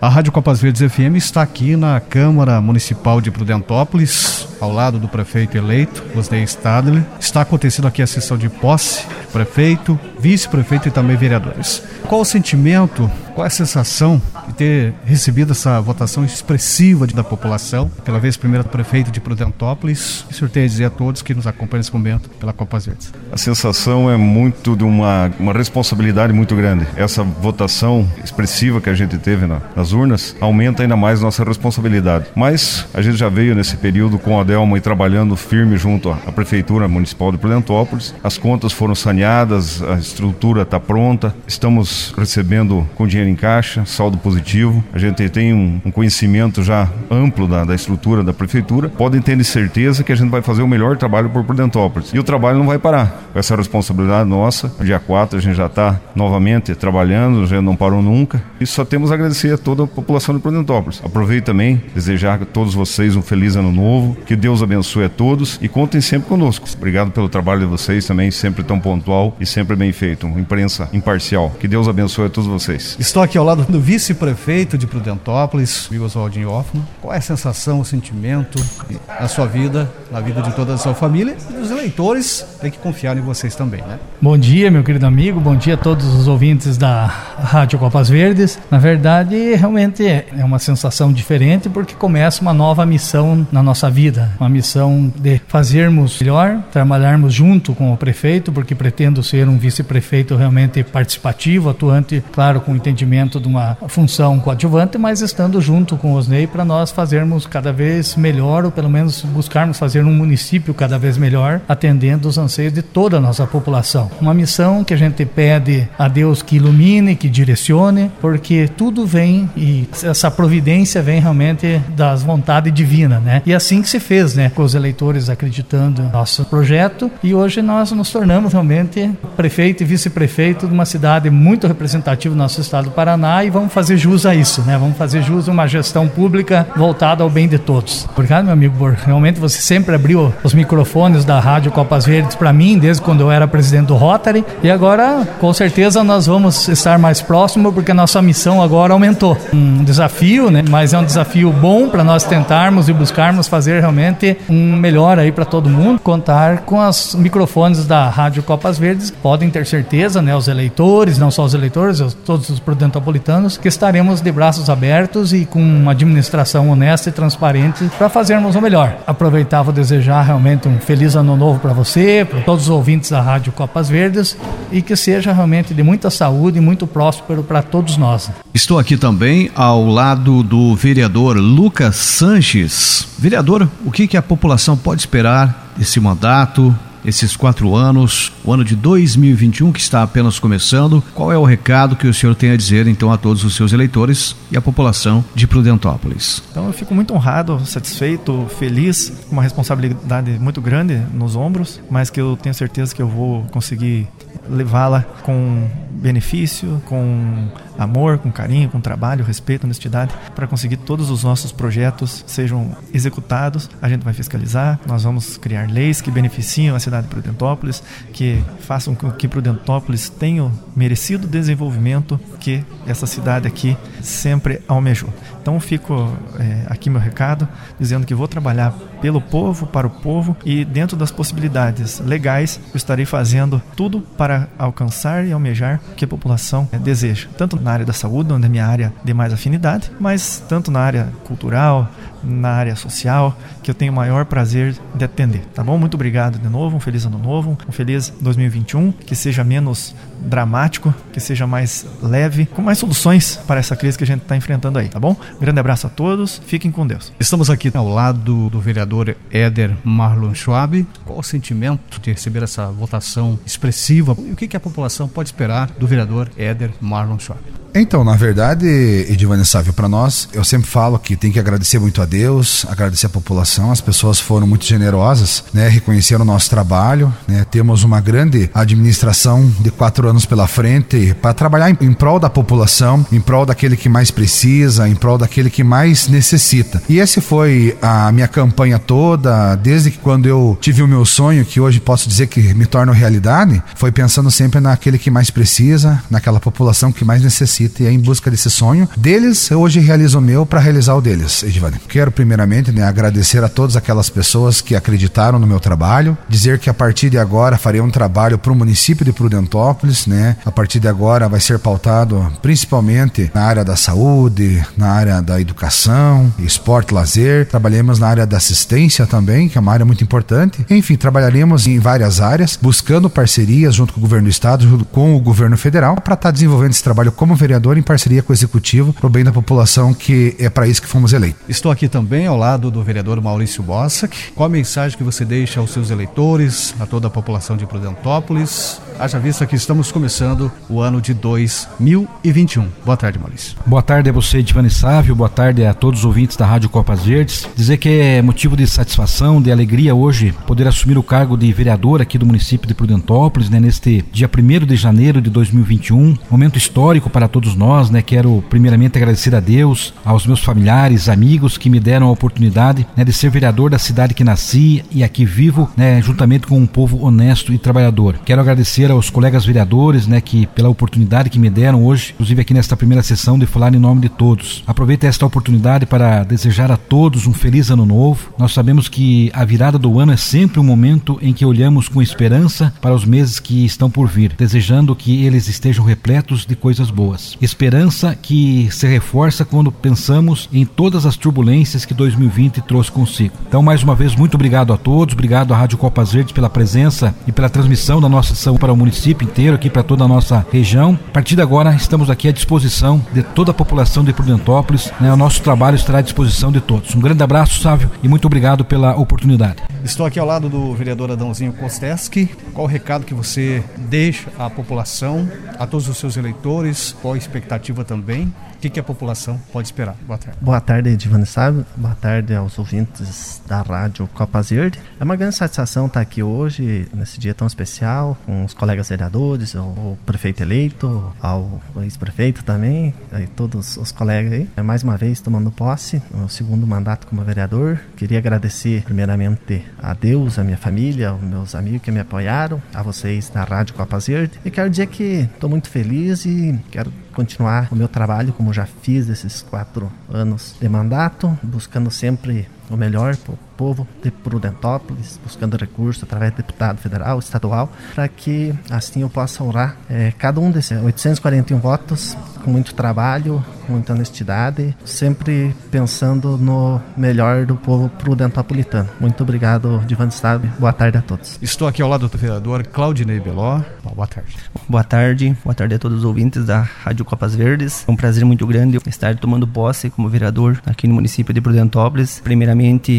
A Rádio Copas Verdes FM está aqui na Câmara Municipal de Prudentópolis, ao lado do prefeito eleito, José Stadler. Está acontecendo aqui a sessão de posse de prefeito, vice-prefeito e também vereadores. Qual o sentimento, qual a sensação de ter recebido essa votação expressiva da população, pela vez primeira prefeito de Prudentópolis? O senhor tem a dizer a todos que nos acompanham nesse momento pela Copas Verdes. A sensação é muito de uma, uma responsabilidade muito grande. Essa votação expressiva que a gente teve na, nas urnas aumenta ainda mais nossa responsabilidade. Mas a gente já veio nesse período com a Delma e trabalhando firme junto à Prefeitura Municipal de Prudentópolis. As contas foram saneadas, a estrutura está pronta, estamos recebendo com dinheiro em caixa, saldo positivo. A gente tem um, um conhecimento já amplo da, da, estrutura da Prefeitura. Podem ter certeza que a gente vai fazer o melhor trabalho por Prudentópolis. E o trabalho não vai parar. Essa responsabilidade nossa, dia 4 a gente já está novamente trabalhando, já não parou nunca. E só temos a agradecer a toda a população de Prudentópolis. Aproveito também desejar a todos vocês um feliz ano novo, que Deus abençoe a todos e contem sempre conosco. Obrigado pelo trabalho de vocês também, sempre tão pontual e sempre bem feito. Uma imprensa imparcial. Que Deus abençoe a todos vocês. Estou aqui ao lado do vice-prefeito de Prudentópolis, Oswaldinho Hoffman. Qual é a sensação, o sentimento na sua vida, na vida de toda a sua família e os eleitores têm que confiar em vocês também, né? Bom dia, meu querido amigo. Bom dia a todos os ouvintes da Rádio Copas Verdes. Na verdade, realmente é uma sensação diferente porque começa uma nova missão na nossa vida, uma missão de fazermos melhor, trabalharmos junto com o prefeito, porque pretendo ser um vice-prefeito realmente participativo, atuante, claro, com entendimento de uma função coadjuvante, mas estando junto com o Osnei para nós fazermos cada vez melhor, ou pelo menos buscarmos fazer um município cada vez melhor, atendendo os anseios de toda a nossa população. Uma missão que a gente pede a Deus que ilumine, que direcione, porque tudo vem e essa providência vem realmente das vontades divinas, né? E assim que se fez, né? Com os eleitores acreditando no nosso projeto e hoje nós nos tornamos realmente prefeito e vice-prefeito de uma cidade muito representativa do nosso estado do Paraná e vamos fazer jus a isso, né? Vamos fazer jus a uma gestão pública voltada ao bem de todos. Obrigado, meu amigo. Realmente você sempre abriu os microfones da Rádio Copas Verdes para mim, desde quando eu era presidente do Rotary, e agora, com certeza, nós vamos estar mais próximo porque a nossa missão agora aumentou. Um desafio, né? Mas é um desafio bom para nós tentarmos e buscarmos fazer realmente um melhor aí para todo mundo. Contar com os microfones da Rádio Copas Verdes, podem ter certeza, né? Os eleitores, não só os eleitores, todos os prudentopolitanos, que estaremos de braços abertos e com uma administração honesta e transparente para fazermos o melhor. Aproveitava desejar realmente um feliz ano novo para você, para todos os ouvintes da Rádio Copas Verdes e que seja realmente de muita saúde e muito próspero para todos nós. Estou aqui também ao lado do vereador Lucas Sanches. Vereador, o que, que a população pode esperar desse mandato? esses quatro anos, o ano de 2021 que está apenas começando. Qual é o recado que o senhor tem a dizer então a todos os seus eleitores e a população de Prudentópolis? Então eu fico muito honrado, satisfeito, feliz, com uma responsabilidade muito grande nos ombros, mas que eu tenho certeza que eu vou conseguir levá-la com benefício, com amor, com carinho, com trabalho, respeito, honestidade, para conseguir todos os nossos projetos sejam executados. A gente vai fiscalizar, nós vamos criar leis que beneficiam a cidade de Prudentópolis, que façam com que Prudentópolis tenha o merecido desenvolvimento que essa cidade aqui sempre almejou. Então fico é, aqui meu recado, dizendo que vou trabalhar pelo povo, para o povo e dentro das possibilidades legais, eu estarei fazendo tudo para alcançar e almejar o que a população é, deseja, tanto na área da saúde, onde é minha área de mais afinidade, mas tanto na área cultural, na área social, que eu tenho o maior prazer de atender. Tá bom? Muito obrigado de novo, um feliz ano novo, um feliz 2021, que seja menos dramático, que seja mais leve, com mais soluções para essa crise que a gente está enfrentando aí, tá bom? Grande abraço a todos, fiquem com Deus. Estamos aqui ao lado do vereador Éder Marlon Schwab. Qual o sentimento de receber essa votação expressiva? E o que a população pode esperar do vereador Éder Marlon Schwab? Então, na verdade, Edivane Sávio, para nós, eu sempre falo que tem que agradecer muito a Deus, agradecer a população, as pessoas foram muito generosas, né, reconheceram o nosso trabalho, né, temos uma grande administração de quatro anos pela frente para trabalhar em, em prol da população, em prol daquele que mais precisa, em prol daquele que mais necessita. E esse foi a minha campanha toda, desde que quando eu tive o meu sonho, que hoje posso dizer que me torna realidade, foi pensando sempre naquele que mais precisa, naquela população que mais necessita necessita e é em busca desse sonho deles, eu hoje realizo o meu para realizar o deles, Edivane. Quero primeiramente né, agradecer a todas aquelas pessoas que acreditaram no meu trabalho, dizer que a partir de agora farei um trabalho para o município de Prudentópolis, né? A partir de agora vai ser pautado principalmente na área da saúde, na área da educação, esporte, lazer. Trabalhemos na área da assistência também, que é uma área muito importante. Enfim, trabalharemos em várias áreas, buscando parcerias junto com o governo do estado, junto com o governo federal, para estar tá desenvolvendo esse trabalho como vereador em parceria com o executivo, para o bem da população, que é para isso que fomos eleitos. Estou aqui também ao lado do vereador Maurício Bossack. Qual a mensagem que você deixa aos seus eleitores, a toda a população de Prudentópolis? Haja vista que estamos começando o ano de 2021. Boa tarde, Maurício. Boa tarde a você, Divani Sávio. Boa tarde a todos os ouvintes da Rádio Copas Verdes. Dizer que é motivo de satisfação, de alegria hoje poder assumir o cargo de vereador aqui do município de Prudentópolis, né, neste dia 1 de janeiro de 2021. Momento histórico para todos nós, né? Quero primeiramente agradecer a Deus, aos meus familiares, amigos que me deram a oportunidade né, de ser vereador da cidade que nasci e aqui vivo, né, juntamente com um povo honesto e trabalhador. Quero agradecer aos colegas vereadores, né, que pela oportunidade que me deram hoje, inclusive aqui nesta primeira sessão de falar em nome de todos. Aproveito esta oportunidade para desejar a todos um feliz ano novo. Nós sabemos que a virada do ano é sempre um momento em que olhamos com esperança para os meses que estão por vir, desejando que eles estejam repletos de coisas boas. Esperança que se reforça quando pensamos em todas as turbulências que 2020 trouxe consigo. Então, mais uma vez, muito obrigado a todos, obrigado à Rádio Copas Verdes pela presença e pela transmissão da nossa ação para o município inteiro, aqui para toda a nossa região. A partir de agora, estamos aqui à disposição de toda a população de Prudentópolis. Né? O nosso trabalho estará à disposição de todos. Um grande abraço, Sávio, e muito obrigado pela oportunidade. Estou aqui ao lado do vereador Adãozinho Kosteski. Qual o recado que você deixa à população, a todos os seus eleitores? Qual a expectativa também? O que, que, a população pode esperar? Boa tarde. Boa tarde, Divani Sábio. Boa tarde aos ouvintes da rádio Copas Verde. É uma grande satisfação estar aqui hoje, nesse dia tão especial, com os colegas vereadores, o prefeito eleito, ao ex-prefeito também, e todos os colegas aí. É mais uma vez tomando posse, no meu segundo mandato como vereador. Queria agradecer, primeiramente, a Deus, a minha família, aos meus amigos que me apoiaram, a vocês da rádio Copas Verde. E quero dizer que estou muito feliz e quero continuar o meu trabalho como já fiz esses quatro anos de mandato, buscando sempre o melhor para o povo de Prudentópolis, buscando recursos através de deputado federal, estadual, para que assim eu possa honrar é, cada um desses 841 votos com muito trabalho, com muita honestidade, sempre pensando no melhor do povo prudentopolitano. Muito obrigado, Divan Stab. Boa tarde a todos. Estou aqui ao lado do vereador Claudinei Beló. Boa tarde. Boa tarde. Boa tarde a todos os ouvintes da Rádio Copas Verdes. É um prazer muito grande estar tomando posse como vereador aqui no município de Prudentópolis. Primeiramente,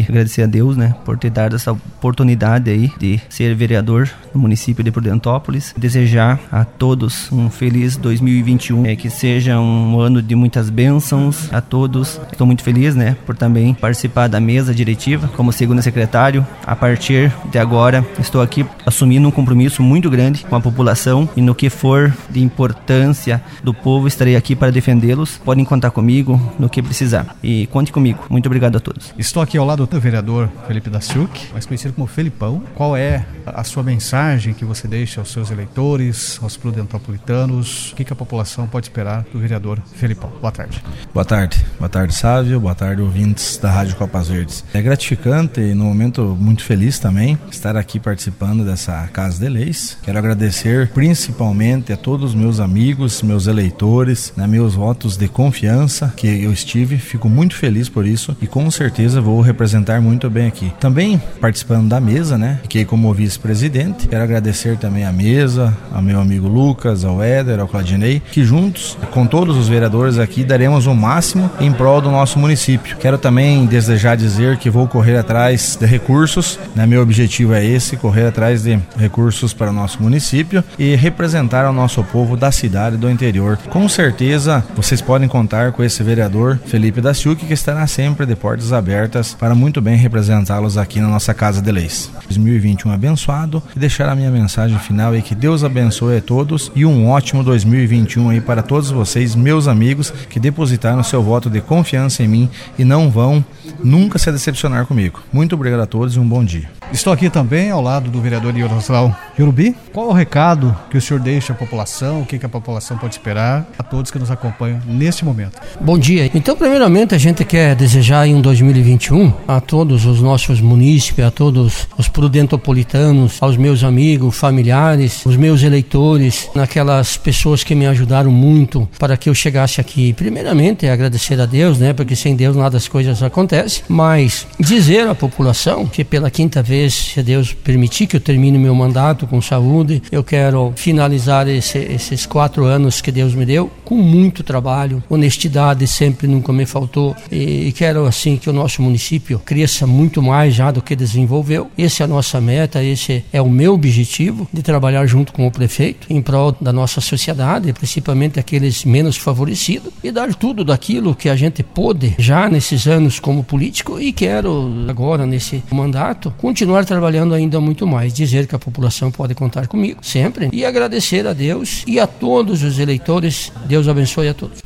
agradecer a Deus, né, por ter dado essa oportunidade aí de ser vereador no município de Prudentópolis. Desejar a todos um feliz 2021, é, que seja um ano de muitas bênçãos a todos. Estou muito feliz, né, por também participar da mesa diretiva como segundo secretário. A partir de agora, estou aqui assumindo um compromisso muito grande com a população e no que for de importância do povo, estarei aqui para defendê-los. Podem contar comigo no que precisar. E conte comigo. Muito obrigado a todos. Estou aqui ao lado do vereador Felipe Daciuk, mais conhecido como Felipão. Qual é a sua mensagem que você deixa aos seus eleitores, aos prudentopolitanos? O que, que a população pode esperar do vereador Felipão? Boa tarde. Boa tarde. Boa tarde, Sávio. Boa tarde, ouvintes da Rádio Copas Verdes. É gratificante e, no momento, muito feliz também estar aqui participando dessa Casa de Leis. Quero agradecer principalmente a todos os meus amigos, meus eleitores, né, meus votos de confiança que eu estive. Fico muito feliz por isso e com certeza vou representar muito bem aqui. Também participando da mesa, né? Fiquei como vice-presidente. Quero agradecer também a mesa, ao meu amigo Lucas, ao Éder, ao Claudinei, que juntos, com todos os vereadores aqui, daremos o máximo em prol do nosso município. Quero também desejar dizer que vou correr atrás de recursos, né? Meu objetivo é esse, correr atrás de recursos para o nosso município e representar o nosso povo da cidade do interior. Com certeza, vocês podem contar com esse vereador Felipe Daciuc, que estará sempre de portas abertas para muito bem representá-los aqui na nossa Casa de Leis. 2021 abençoado e deixar a minha mensagem final e que Deus abençoe a todos e um ótimo 2021 aí para todos vocês, meus amigos, que depositaram seu voto de confiança em mim e não vão nunca se decepcionar comigo. Muito obrigado a todos e um bom dia. Estou aqui também ao lado do vereador Yaroslav Yurubi. Qual o recado que o senhor deixa à população? O que, que a população pode esperar a todos que nos acompanham neste momento? Bom dia. Então, primeiramente, a gente quer desejar em 2021 a todos os nossos munícipes, a todos os prudentopolitanos, aos meus amigos, familiares, os meus eleitores, naquelas pessoas que me ajudaram muito para que eu chegasse aqui. Primeiramente, agradecer a Deus, né? Porque sem Deus nada das coisas acontecem. Mas dizer à população que pela quinta vez se Deus permitir que eu termine meu mandato com saúde, eu quero finalizar esse, esses quatro anos que Deus me deu com muito trabalho, honestidade sempre nunca me faltou e quero assim que o nosso município cresça muito mais já do que desenvolveu. Essa é a nossa meta, esse é o meu objetivo de trabalhar junto com o prefeito em prol da nossa sociedade, principalmente aqueles menos favorecidos e dar tudo daquilo que a gente pôde já nesses anos como político e quero agora nesse mandato continuar trabalhando ainda muito mais, dizer que a população pode contar comigo sempre e agradecer a Deus e a todos os eleitores. Deus abençoe a todos.